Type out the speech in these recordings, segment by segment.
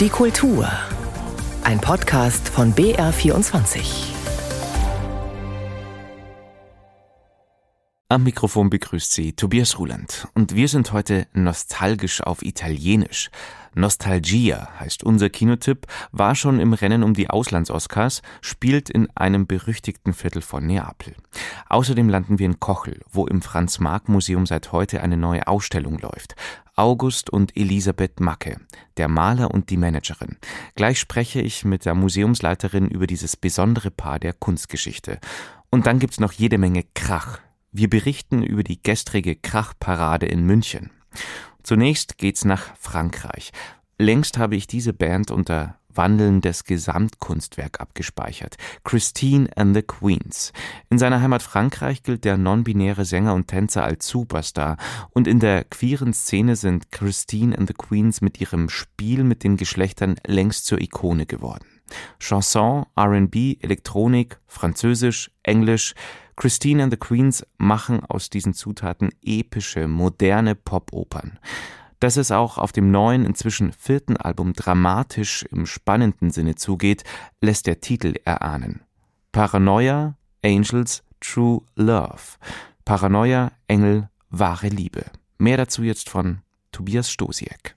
Die Kultur. Ein Podcast von BR24. Am Mikrofon begrüßt Sie Tobias Ruland und wir sind heute nostalgisch auf Italienisch. Nostalgia heißt unser Kinotipp, war schon im Rennen um die Auslands-Oscars, spielt in einem berüchtigten Viertel von Neapel. Außerdem landen wir in Kochel, wo im Franz-Marc-Museum seit heute eine neue Ausstellung läuft. August und Elisabeth Macke, der Maler und die Managerin. Gleich spreche ich mit der Museumsleiterin über dieses besondere Paar der Kunstgeschichte. Und dann gibt's noch jede Menge Krach wir berichten über die gestrige Krachparade in München. Zunächst geht's nach Frankreich. Längst habe ich diese Band unter wandelndes Gesamtkunstwerk abgespeichert. Christine and the Queens. In seiner Heimat Frankreich gilt der non-binäre Sänger und Tänzer als Superstar und in der queeren Szene sind Christine and the Queens mit ihrem Spiel mit den Geschlechtern längst zur Ikone geworden. Chanson, R&B, Elektronik, Französisch, Englisch, Christine and the Queens machen aus diesen Zutaten epische, moderne Popopern. Dass es auch auf dem neuen, inzwischen vierten Album dramatisch im spannenden Sinne zugeht, lässt der Titel erahnen. Paranoia, Angels, True Love. Paranoia, Engel, wahre Liebe. Mehr dazu jetzt von Tobias Stosiek.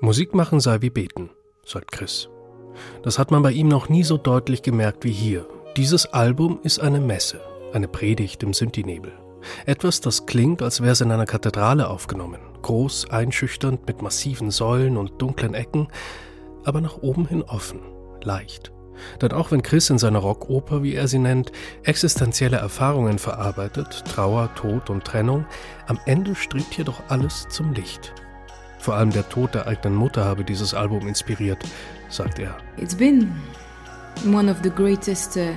Musik machen sei wie beten, sagt Chris. Das hat man bei ihm noch nie so deutlich gemerkt wie hier. Dieses Album ist eine Messe, eine Predigt im Synthi-Nebel. Etwas, das klingt, als wäre es in einer Kathedrale aufgenommen. Groß, einschüchternd, mit massiven Säulen und dunklen Ecken, aber nach oben hin offen, leicht. Denn auch wenn Chris in seiner Rockoper, wie er sie nennt, existenzielle Erfahrungen verarbeitet, Trauer, Tod und Trennung, am Ende strebt hier doch alles zum Licht. Vor allem der Tod der eigenen Mutter habe dieses Album inspiriert, sagt er. It's been one of the greatest uh,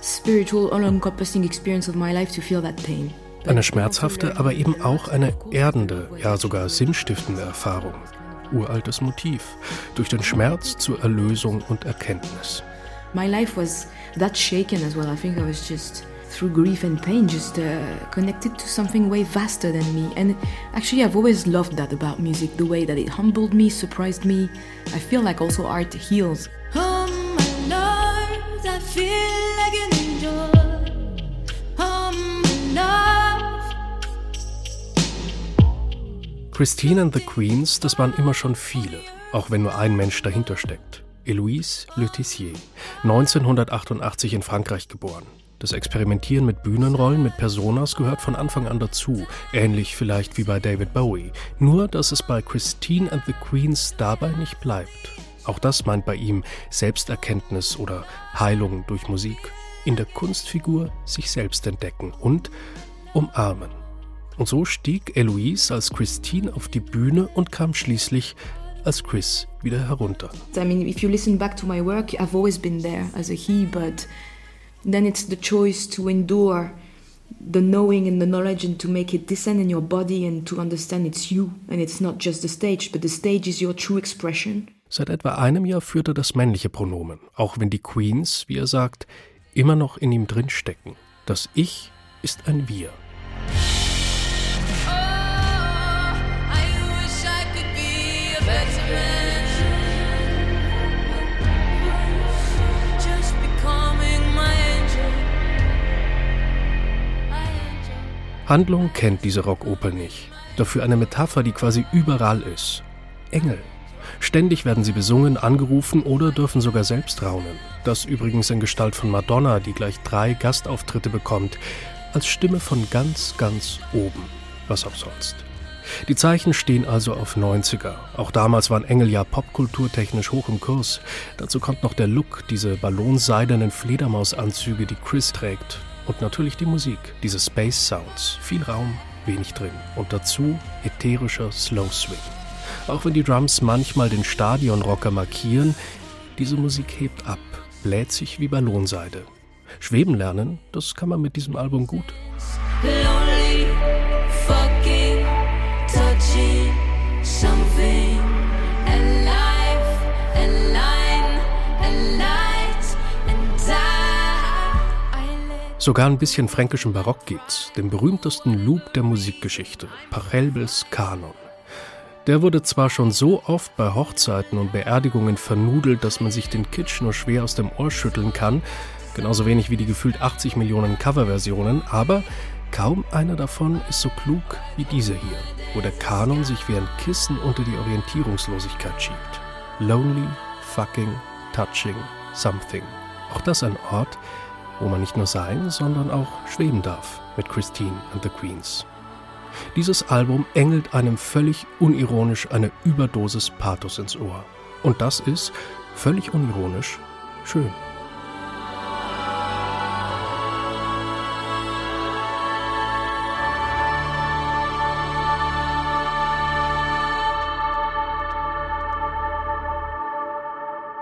spiritual all-encompassing experience of my life to feel that pain. Eine schmerzhafte, aber eben auch eine erdende, ja sogar sinnstiftende Erfahrung. Uraltes Motiv. Durch den Schmerz zur Erlösung und Erkenntnis. My life was that shaken as well. I think I was just through grief and pain, just uh, connected to something way vaster than me. And actually, I've always loved that about music the way that it humbled me, surprised me. I feel like also art heals. Oh, my Lord, I feel like an angel. Oh, Christine and the Queens, das waren immer schon viele, auch wenn nur ein Mensch dahinter steckt. Eloise Le Tissier, 1988 in Frankreich geboren. Das Experimentieren mit Bühnenrollen, mit Personas gehört von Anfang an dazu, ähnlich vielleicht wie bei David Bowie. Nur, dass es bei Christine and the Queens dabei nicht bleibt. Auch das meint bei ihm Selbsterkenntnis oder Heilung durch Musik. In der Kunstfigur sich selbst entdecken und umarmen. Und so stieg Eloise als Christine auf die Bühne und kam schließlich als Chris wieder herunter. I mean, if you listen back to my work, I've always been there as a he, but then it's the choice to endure the knowing and the knowledge and to make it descend in your body and to understand it's you and it's not just the stage, but the stage is your true expression. Seit etwa einem Jahr führt er das männliche Pronomen, auch wenn die Queens, wie er sagt, immer noch in ihm drinstecken. Das Ich ist ein Wir. Handlung kennt diese Rockoper nicht. Dafür eine Metapher, die quasi überall ist. Engel. Ständig werden sie besungen, angerufen oder dürfen sogar selbst raunen. Das übrigens in Gestalt von Madonna, die gleich drei Gastauftritte bekommt, als Stimme von ganz, ganz oben. Was auch sonst. Die Zeichen stehen also auf 90er. Auch damals waren Engel ja popkulturtechnisch hoch im Kurs. Dazu kommt noch der Look, diese ballonseidenen Fledermausanzüge, die Chris trägt. Und natürlich die Musik, diese Space Sounds. Viel Raum, wenig drin. Und dazu ätherischer Slow Swing. Auch wenn die Drums manchmal den Stadionrocker markieren, diese Musik hebt ab, bläht sich wie Ballonseide. Schweben lernen, das kann man mit diesem Album gut. Lonely, Sogar ein bisschen fränkischen Barock geht's, dem berühmtesten Loop der Musikgeschichte, Pachelbels Kanon. Der wurde zwar schon so oft bei Hochzeiten und Beerdigungen vernudelt, dass man sich den Kitsch nur schwer aus dem Ohr schütteln kann, genauso wenig wie die gefühlt 80 Millionen Coverversionen, aber kaum einer davon ist so klug wie diese hier, wo der Kanon sich wie ein Kissen unter die Orientierungslosigkeit schiebt. Lonely, fucking, touching, something. Auch das ein Ort, wo man nicht nur sein, sondern auch schweben darf mit Christine and the Queens. Dieses Album engelt einem völlig unironisch eine Überdosis Pathos ins Ohr. Und das ist, völlig unironisch, schön.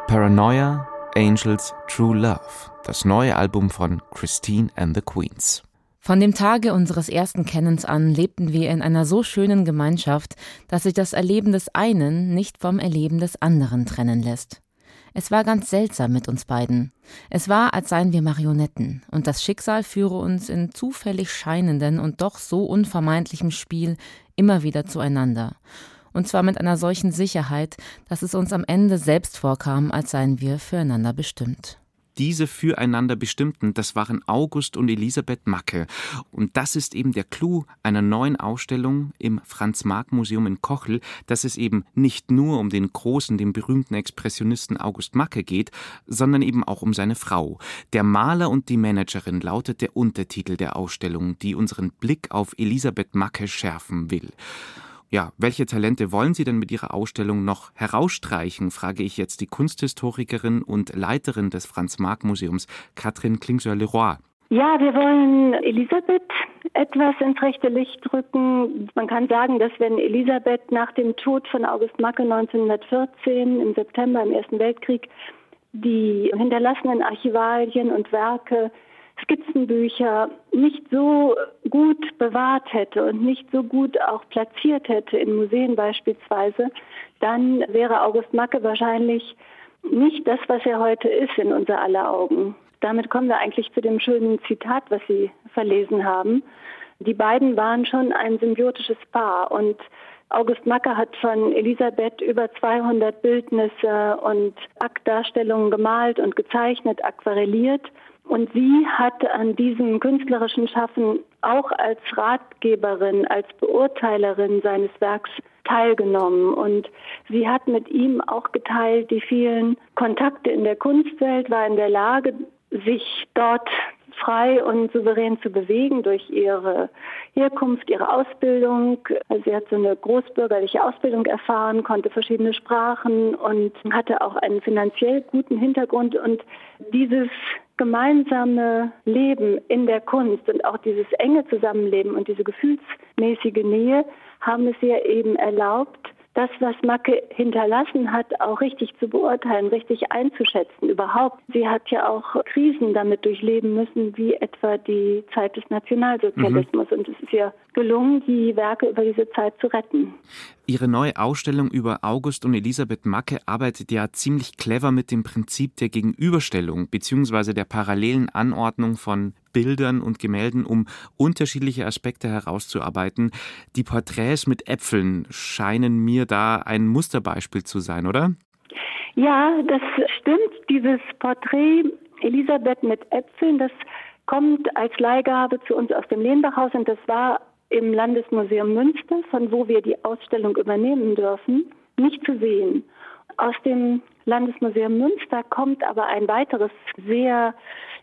Paranoia, Angels, True Love, das neue Album von Christine and the Queens. Von dem Tage unseres ersten Kennens an lebten wir in einer so schönen Gemeinschaft, dass sich das Erleben des einen nicht vom Erleben des anderen trennen lässt. Es war ganz seltsam mit uns beiden. Es war, als seien wir Marionetten, und das Schicksal führe uns in zufällig scheinenden und doch so unvermeidlichem Spiel immer wieder zueinander. Und zwar mit einer solchen Sicherheit, dass es uns am Ende selbst vorkam, als seien wir füreinander bestimmt diese füreinander bestimmten, das waren August und Elisabeth Macke. Und das ist eben der Clou einer neuen Ausstellung im Franz-Marc-Museum in Kochel, dass es eben nicht nur um den großen, den berühmten Expressionisten August Macke geht, sondern eben auch um seine Frau. Der Maler und die Managerin lautet der Untertitel der Ausstellung, die unseren Blick auf Elisabeth Macke schärfen will. Ja, welche Talente wollen Sie denn mit Ihrer Ausstellung noch herausstreichen, frage ich jetzt die Kunsthistorikerin und Leiterin des Franz-Marc-Museums, Katrin Klingseur-Leroy. Ja, wir wollen Elisabeth etwas ins rechte Licht rücken. Man kann sagen, dass wenn Elisabeth nach dem Tod von August Macke 1914 im September im Ersten Weltkrieg die hinterlassenen Archivalien und Werke Skizzenbücher nicht so gut bewahrt hätte und nicht so gut auch platziert hätte in Museen beispielsweise, dann wäre August Macke wahrscheinlich nicht das, was er heute ist in unser aller Augen. Damit kommen wir eigentlich zu dem schönen Zitat, was Sie verlesen haben. Die beiden waren schon ein symbiotisches Paar und August Macke hat von Elisabeth über 200 Bildnisse und Aktdarstellungen gemalt und gezeichnet, aquarelliert. Und sie hat an diesem künstlerischen Schaffen auch als Ratgeberin, als Beurteilerin seines Werks teilgenommen. Und sie hat mit ihm auch geteilt die vielen Kontakte in der Kunstwelt, war in der Lage, sich dort frei und souverän zu bewegen durch ihre Herkunft, ihre Ausbildung. Sie hat so eine großbürgerliche Ausbildung erfahren, konnte verschiedene Sprachen und hatte auch einen finanziell guten Hintergrund. Und dieses gemeinsame Leben in der Kunst und auch dieses enge Zusammenleben und diese gefühlsmäßige Nähe haben es ihr eben erlaubt, das, was Macke hinterlassen hat, auch richtig zu beurteilen, richtig einzuschätzen. Überhaupt, sie hat ja auch Krisen damit durchleben müssen, wie etwa die Zeit des Nationalsozialismus. Mhm. Und es ist ihr gelungen, die Werke über diese Zeit zu retten. Ihre neue Ausstellung über August und Elisabeth Macke arbeitet ja ziemlich clever mit dem Prinzip der Gegenüberstellung bzw. der parallelen Anordnung von Bildern und Gemälden, um unterschiedliche Aspekte herauszuarbeiten. Die Porträts mit Äpfeln scheinen mir da ein Musterbeispiel zu sein, oder? Ja, das stimmt. Dieses Porträt Elisabeth mit Äpfeln, das kommt als Leihgabe zu uns aus dem Lehnbachhaus und das war im Landesmuseum Münster, von wo wir die Ausstellung übernehmen dürfen, nicht zu sehen. Aus dem Landesmuseum Münster kommt aber ein weiteres sehr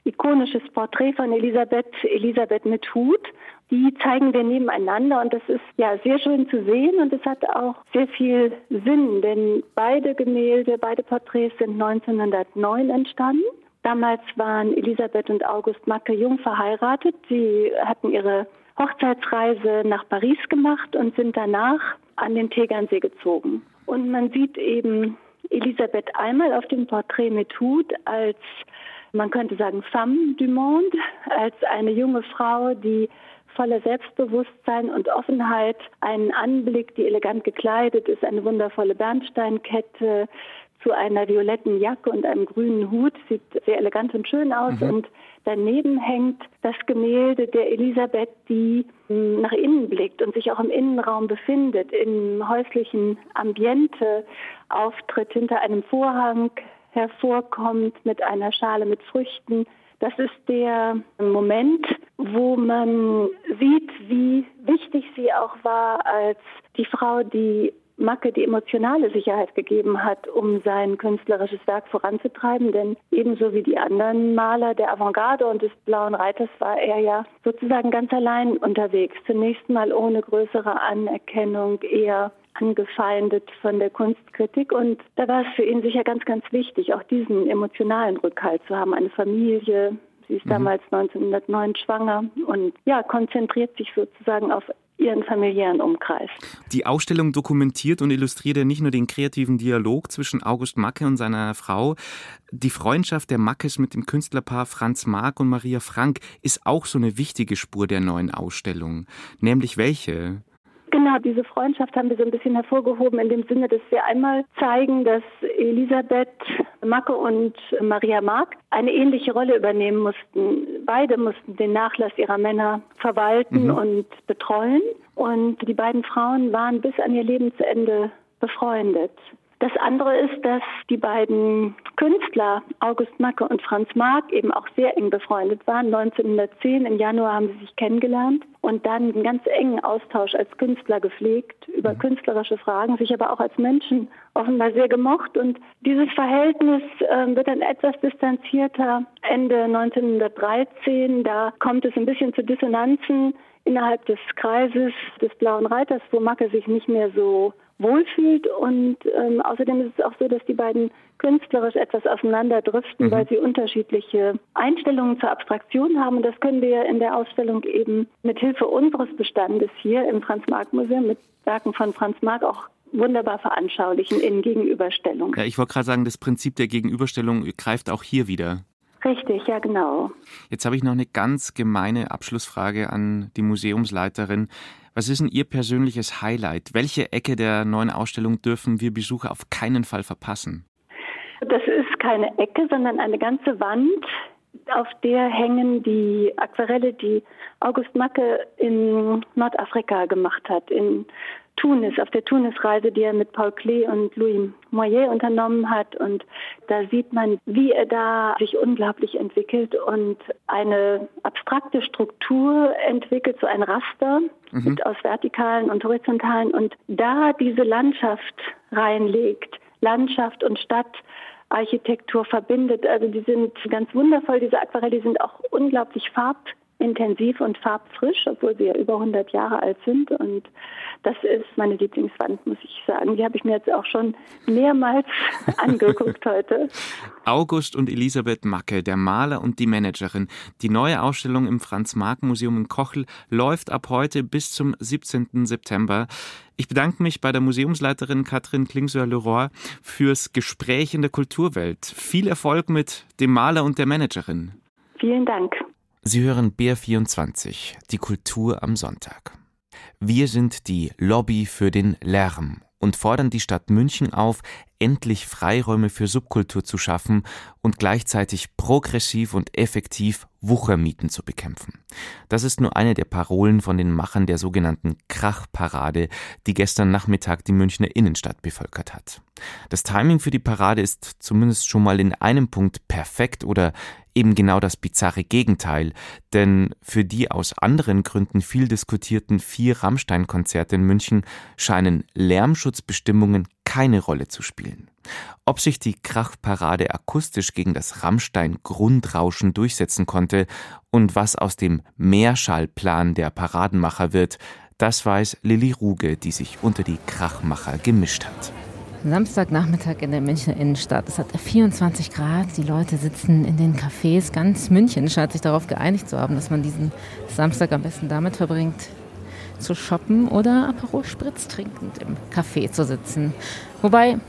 ikonisches Porträt von Elisabeth, Elisabeth mit Hut. Die zeigen wir nebeneinander und das ist ja sehr schön zu sehen und es hat auch sehr viel Sinn, denn beide Gemälde, beide Porträts sind 1909 entstanden. Damals waren Elisabeth und August Macke jung verheiratet. Sie hatten ihre Hochzeitsreise nach Paris gemacht und sind danach an den Tegernsee gezogen. Und man sieht eben Elisabeth einmal auf dem Porträt mit Hut als man könnte sagen, femme du monde, als eine junge Frau, die voller Selbstbewusstsein und Offenheit einen Anblick, die elegant gekleidet ist, eine wundervolle Bernsteinkette, zu einer violetten Jacke und einem grünen Hut, sieht sehr elegant und schön aus mhm. und daneben hängt das Gemälde der Elisabeth, die hm, nach innen blickt und sich auch im Innenraum befindet, im häuslichen Ambiente auftritt, hinter einem Vorhang hervorkommt mit einer Schale mit Früchten. Das ist der Moment, wo man sieht, wie wichtig sie auch war als die Frau, die Macke die emotionale Sicherheit gegeben hat, um sein künstlerisches Werk voranzutreiben. Denn ebenso wie die anderen Maler der Avantgarde und des Blauen Reiters war er ja sozusagen ganz allein unterwegs. Zunächst mal ohne größere Anerkennung, eher angefeindet von der Kunstkritik. Und da war es für ihn sicher ganz, ganz wichtig, auch diesen emotionalen Rückhalt zu haben. Eine Familie, sie ist mhm. damals 1909 schwanger und ja, konzentriert sich sozusagen auf ihren familiären Umkreis. Die Ausstellung dokumentiert und illustriert ja nicht nur den kreativen Dialog zwischen August Macke und seiner Frau. Die Freundschaft der Mackes mit dem Künstlerpaar Franz Marc und Maria Frank ist auch so eine wichtige Spur der neuen Ausstellung. Nämlich welche? Genau, diese Freundschaft haben wir so ein bisschen hervorgehoben in dem Sinne, dass wir einmal zeigen, dass Elisabeth Macke und Maria Mark eine ähnliche Rolle übernehmen mussten. Beide mussten den Nachlass ihrer Männer verwalten mhm. und betreuen. Und die beiden Frauen waren bis an ihr Lebensende befreundet. Das andere ist, dass die beiden Künstler, August Macke und Franz Marc, eben auch sehr eng befreundet waren. 1910 im Januar haben sie sich kennengelernt und dann einen ganz engen Austausch als Künstler gepflegt über mhm. künstlerische Fragen, sich aber auch als Menschen offenbar sehr gemocht. Und dieses Verhältnis äh, wird dann etwas distanzierter Ende 1913. Da kommt es ein bisschen zu Dissonanzen innerhalb des Kreises des Blauen Reiters, wo Macke sich nicht mehr so wohlfühlt. Und ähm, außerdem ist es auch so, dass die beiden künstlerisch etwas auseinanderdriften, mhm. weil sie unterschiedliche Einstellungen zur Abstraktion haben. Und das können wir in der Ausstellung eben mit Hilfe unseres Bestandes hier im Franz-Marc-Museum mit Werken von Franz Marc auch wunderbar veranschaulichen in Gegenüberstellung. Ja, ich wollte gerade sagen, das Prinzip der Gegenüberstellung greift auch hier wieder. Richtig, ja genau. Jetzt habe ich noch eine ganz gemeine Abschlussfrage an die Museumsleiterin. Was ist denn Ihr persönliches Highlight? Welche Ecke der neuen Ausstellung dürfen wir Besucher auf keinen Fall verpassen? Das ist keine Ecke, sondern eine ganze Wand, auf der hängen die Aquarelle, die August Macke in Nordafrika gemacht hat, in Tunis, auf der Tunis-Reise, die er mit Paul Klee und Louis Moyer unternommen hat. Und da sieht man, wie er da sich unglaublich entwickelt und eine abstrakte Struktur entwickelt, so ein Raster mhm. aus vertikalen und horizontalen und da diese Landschaft reinlegt, Landschaft und Stadt, Architektur verbindet. Also die sind ganz wundervoll, diese Aquarelle, die sind auch unglaublich farb intensiv und farbfrisch, obwohl sie ja über 100 Jahre alt sind. Und das ist meine Lieblingswand, muss ich sagen. Die habe ich mir jetzt auch schon mehrmals angeguckt heute. August und Elisabeth Macke, der Maler und die Managerin. Die neue Ausstellung im Franz-Marc-Museum in Kochel läuft ab heute bis zum 17. September. Ich bedanke mich bei der Museumsleiterin Katrin Klingsöhr-Leroy fürs Gespräch in der Kulturwelt. Viel Erfolg mit dem Maler und der Managerin. Vielen Dank. Sie hören BR24, die Kultur am Sonntag. Wir sind die Lobby für den Lärm und fordern die Stadt München auf, endlich Freiräume für Subkultur zu schaffen und gleichzeitig progressiv und effektiv Wuchermieten zu bekämpfen. Das ist nur eine der Parolen von den Machern der sogenannten Krachparade, die gestern Nachmittag die Münchner Innenstadt bevölkert hat. Das Timing für die Parade ist zumindest schon mal in einem Punkt perfekt oder eben genau das bizarre Gegenteil, denn für die aus anderen Gründen viel diskutierten vier Rammstein-Konzerte in München scheinen Lärmschutzbestimmungen keine Rolle zu spielen. Ob sich die Krachparade akustisch gegen das Rammstein-Grundrauschen durchsetzen konnte und was aus dem Mehrschallplan der Paradenmacher wird, das weiß Lilly Ruge, die sich unter die Krachmacher gemischt hat. Samstagnachmittag in der Münchner Innenstadt. Es hat 24 Grad. Die Leute sitzen in den Cafés. Ganz München scheint sich darauf geeinigt zu haben, dass man diesen Samstag am besten damit verbringt, zu shoppen oder Aperol Spritz trinkend im Café zu sitzen. Wobei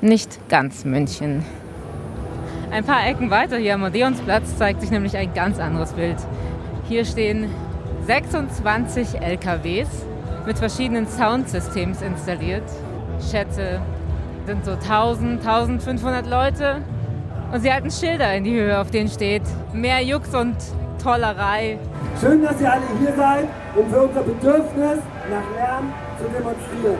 nicht ganz München. Ein paar Ecken weiter hier am Odeonsplatz zeigt sich nämlich ein ganz anderes Bild. Hier stehen 26 LKWs mit verschiedenen Soundsystems installiert. Schätze, sind so 1000, 1500 Leute. Und sie halten Schilder in die Höhe, auf denen steht mehr Jux und Tollerei. Schön, dass ihr alle hier seid, um für unser Bedürfnis nach Lärm zu demonstrieren.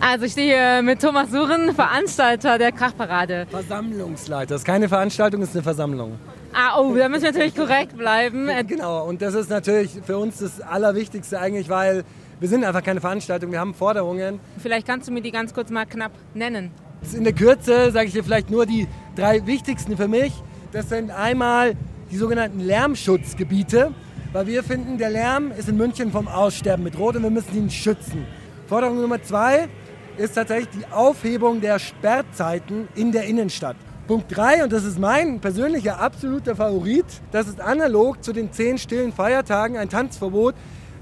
Also ich stehe hier mit Thomas Suren, Veranstalter der Krachparade. Versammlungsleiter. Das ist keine Veranstaltung, das ist eine Versammlung. Ah, oh, da müssen wir natürlich korrekt bleiben. Genau, und das ist natürlich für uns das Allerwichtigste eigentlich, weil wir sind einfach keine Veranstaltung, wir haben Forderungen. Vielleicht kannst du mir die ganz kurz mal knapp nennen. In der Kürze sage ich dir vielleicht nur die drei wichtigsten für mich. Das sind einmal die sogenannten Lärmschutzgebiete, weil wir finden, der Lärm ist in München vom Aussterben bedroht und wir müssen ihn schützen. Forderung Nummer zwei ist tatsächlich die Aufhebung der Sperrzeiten in der Innenstadt. Punkt 3, und das ist mein persönlicher absoluter Favorit, das ist analog zu den zehn stillen Feiertagen ein Tanzverbot,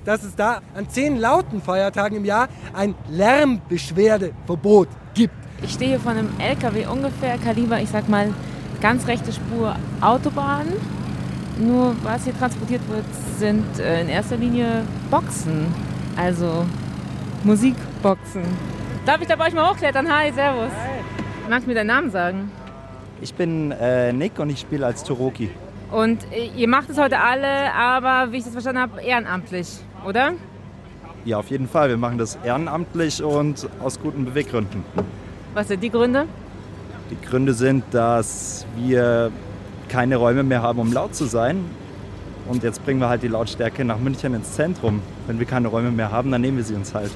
dass es da an zehn lauten Feiertagen im Jahr ein Lärmbeschwerdeverbot gibt. Ich stehe hier vor einem LKW ungefähr Kaliber, ich sag mal, ganz rechte Spur Autobahn. Nur was hier transportiert wird, sind äh, in erster Linie Boxen, also Musikboxen. Darf ich da bei euch mal hochklettern? Hi, servus. Hi. Magst du mir deinen Namen sagen? Ich bin äh, Nick und ich spiele als Toroki. Und äh, ihr macht es heute alle, aber wie ich das verstanden habe, ehrenamtlich, oder? Ja, auf jeden Fall. Wir machen das ehrenamtlich und aus guten Beweggründen. Was sind die Gründe? Die Gründe sind, dass wir keine Räume mehr haben, um laut zu sein. Und jetzt bringen wir halt die Lautstärke nach München ins Zentrum. Wenn wir keine Räume mehr haben, dann nehmen wir sie uns halt.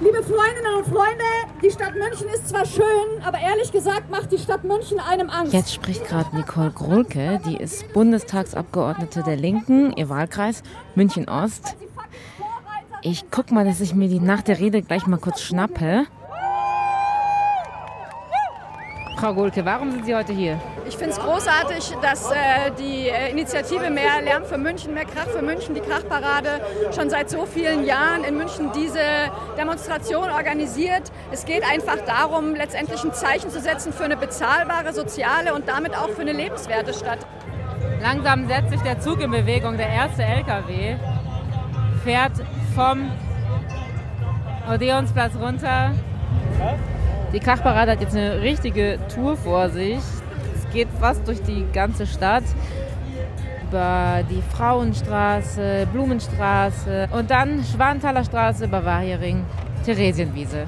Liebe Freundinnen und Freunde, die Stadt München ist zwar schön, aber ehrlich gesagt macht die Stadt München einem Angst. Jetzt spricht gerade Nicole Grohlke, die ist Bundestagsabgeordnete der Linken, ihr Wahlkreis München Ost. Ich guck mal, dass ich mir die nach der Rede gleich mal kurz schnappe. Frau Gohlke, warum sind Sie heute hier? Ich finde es großartig, dass äh, die äh, Initiative Mehr Lärm für München, mehr Krach für München, die Krachparade, schon seit so vielen Jahren in München diese Demonstration organisiert. Es geht einfach darum, letztendlich ein Zeichen zu setzen für eine bezahlbare, soziale und damit auch für eine lebenswerte Stadt. Langsam setzt sich der Zug in Bewegung. Der erste LKW fährt vom Odeonsplatz runter. Die Krachparade hat jetzt eine richtige Tour vor sich. Es geht fast durch die ganze Stadt. Über die Frauenstraße, Blumenstraße und dann Schwanthaler Straße, Bavariering, Theresienwiese.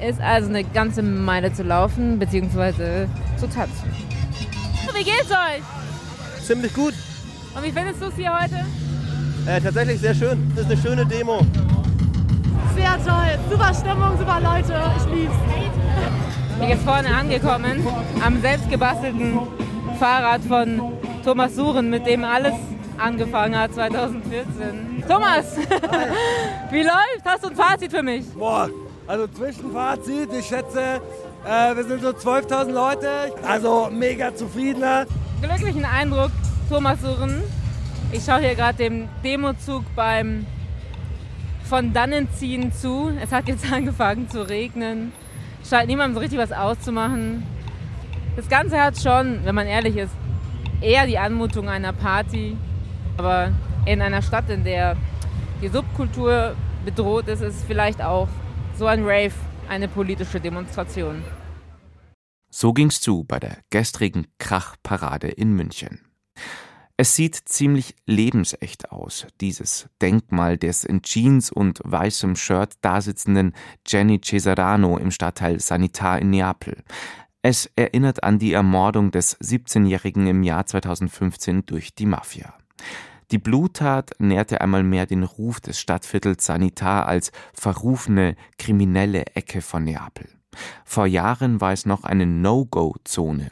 Ist also eine ganze Meile zu laufen bzw. zu tanzen. Wie geht's euch? Ziemlich gut. Und wie findest du es hier heute? Äh, tatsächlich sehr schön. Das ist eine schöne Demo. Sehr toll. Super Stimmung, super Leute. Ich lieb's. Ich bin vorne angekommen, am selbstgebastelten Fahrrad von Thomas Suren, mit dem alles angefangen hat 2014. Thomas, wie läuft? Hast du ein Fazit für mich? Boah, also Zwischenfazit, ich schätze, äh, wir sind so 12.000 Leute, also mega zufriedener. Glücklichen Eindruck, Thomas Suren. Ich schaue hier gerade dem Demozug beim von dannen ziehen zu. Es hat jetzt angefangen zu regnen. Scheint niemandem so richtig was auszumachen. Das Ganze hat schon, wenn man ehrlich ist, eher die Anmutung einer Party. Aber in einer Stadt, in der die Subkultur bedroht ist, ist vielleicht auch so ein Rave eine politische Demonstration. So ging's zu bei der gestrigen Krachparade in München. Es sieht ziemlich lebensecht aus, dieses Denkmal des in Jeans und weißem Shirt dasitzenden Jenny Cesarano im Stadtteil Sanitar in Neapel. Es erinnert an die Ermordung des 17-Jährigen im Jahr 2015 durch die Mafia. Die Bluttat nährte einmal mehr den Ruf des Stadtviertels Sanitar als verrufene, kriminelle Ecke von Neapel. Vor Jahren war es noch eine No-Go-Zone.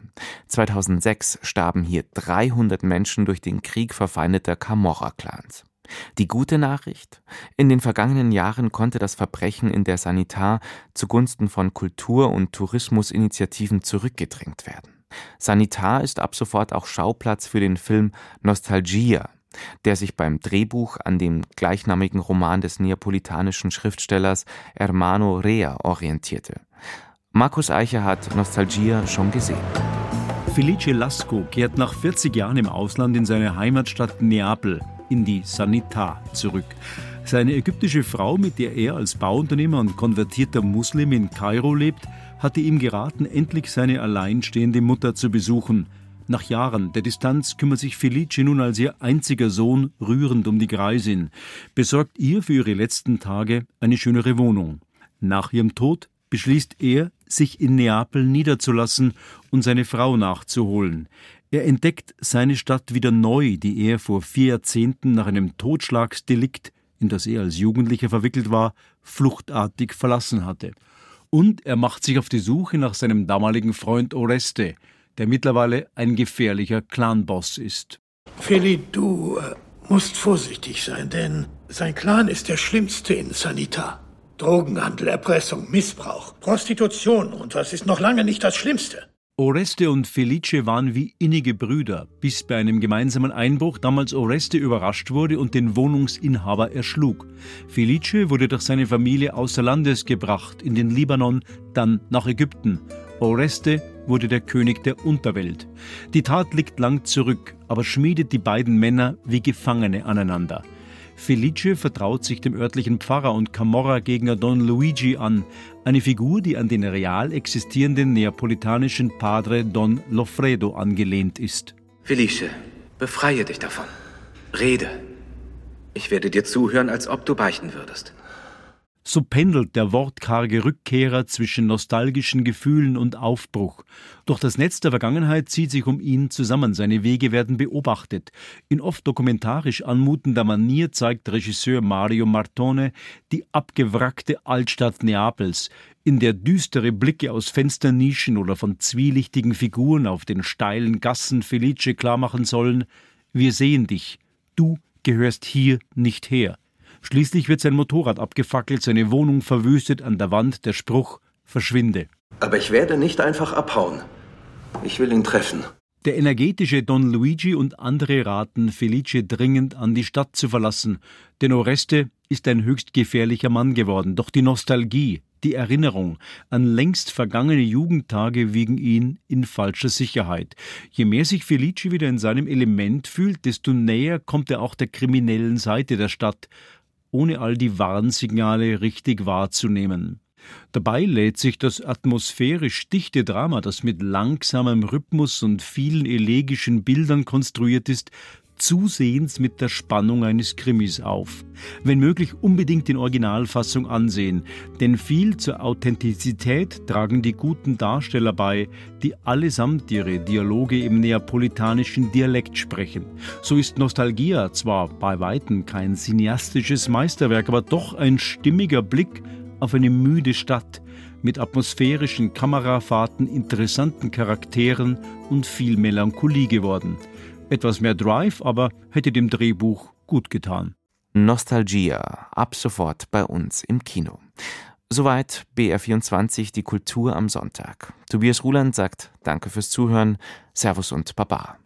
2006 starben hier 300 Menschen durch den Krieg verfeindeter Camorra-Clans. Die gute Nachricht? In den vergangenen Jahren konnte das Verbrechen in der Sanitar zugunsten von Kultur- und Tourismusinitiativen zurückgedrängt werden. Sanitar ist ab sofort auch Schauplatz für den Film Nostalgia, der sich beim Drehbuch an dem gleichnamigen Roman des neapolitanischen Schriftstellers Hermano Rea orientierte. Markus Eicher hat Nostalgia schon gesehen. Felice Lasco kehrt nach 40 Jahren im Ausland in seine Heimatstadt Neapel, in die Sanità, zurück. Seine ägyptische Frau, mit der er als Bauunternehmer und konvertierter Muslim in Kairo lebt, hatte ihm geraten, endlich seine alleinstehende Mutter zu besuchen. Nach Jahren der Distanz kümmert sich Felice nun als ihr einziger Sohn rührend um die Greisin, besorgt ihr für ihre letzten Tage eine schönere Wohnung. Nach ihrem Tod beschließt er, sich in Neapel niederzulassen und seine Frau nachzuholen. Er entdeckt seine Stadt wieder neu, die er vor vier Jahrzehnten nach einem Totschlagsdelikt, in das er als Jugendlicher verwickelt war, fluchtartig verlassen hatte. Und er macht sich auf die Suche nach seinem damaligen Freund Oreste, der mittlerweile ein gefährlicher Clanboss ist. Feli, du äh, musst vorsichtig sein, denn sein Clan ist der schlimmste in Sanita. Drogenhandel, Erpressung, Missbrauch, Prostitution und was ist noch lange nicht das Schlimmste. Oreste und Felice waren wie innige Brüder, bis bei einem gemeinsamen Einbruch damals Oreste überrascht wurde und den Wohnungsinhaber erschlug. Felice wurde durch seine Familie außer Landes gebracht, in den Libanon, dann nach Ägypten. Oreste wurde der König der Unterwelt. Die Tat liegt lang zurück, aber schmiedet die beiden Männer wie Gefangene aneinander. Felice vertraut sich dem örtlichen Pfarrer und Camorra-Gegner Don Luigi an, eine Figur, die an den real existierenden neapolitanischen Padre Don Loffredo angelehnt ist. Felice, befreie dich davon. Rede. Ich werde dir zuhören, als ob du beichten würdest. So pendelt der wortkarge Rückkehrer zwischen nostalgischen Gefühlen und Aufbruch. Doch das Netz der Vergangenheit zieht sich um ihn zusammen, seine Wege werden beobachtet. In oft dokumentarisch anmutender Manier zeigt Regisseur Mario Martone die abgewrackte Altstadt Neapels, in der düstere Blicke aus Fensternischen oder von zwielichtigen Figuren auf den steilen Gassen Felice klarmachen sollen, wir sehen dich, du gehörst hier nicht her. Schließlich wird sein Motorrad abgefackelt, seine Wohnung verwüstet, an der Wand der Spruch Verschwinde. Aber ich werde nicht einfach abhauen. Ich will ihn treffen. Der energetische Don Luigi und andere raten Felice dringend an die Stadt zu verlassen, denn Oreste ist ein höchst gefährlicher Mann geworden. Doch die Nostalgie, die Erinnerung an längst vergangene Jugendtage wiegen ihn in falscher Sicherheit. Je mehr sich Felice wieder in seinem Element fühlt, desto näher kommt er auch der kriminellen Seite der Stadt ohne all die Warnsignale richtig wahrzunehmen. Dabei lädt sich das atmosphärisch dichte Drama, das mit langsamem Rhythmus und vielen elegischen Bildern konstruiert ist, zusehends mit der Spannung eines Krimis auf. Wenn möglich unbedingt in Originalfassung ansehen, denn viel zur Authentizität tragen die guten Darsteller bei, die allesamt ihre Dialoge im neapolitanischen Dialekt sprechen. So ist Nostalgia zwar bei weitem kein cineastisches Meisterwerk, aber doch ein stimmiger Blick auf eine müde Stadt mit atmosphärischen Kamerafahrten, interessanten Charakteren und viel Melancholie geworden. Etwas mehr Drive aber hätte dem Drehbuch gut getan. Nostalgia, ab sofort bei uns im Kino. Soweit BR24, die Kultur am Sonntag. Tobias Ruland sagt Danke fürs Zuhören, Servus und Baba.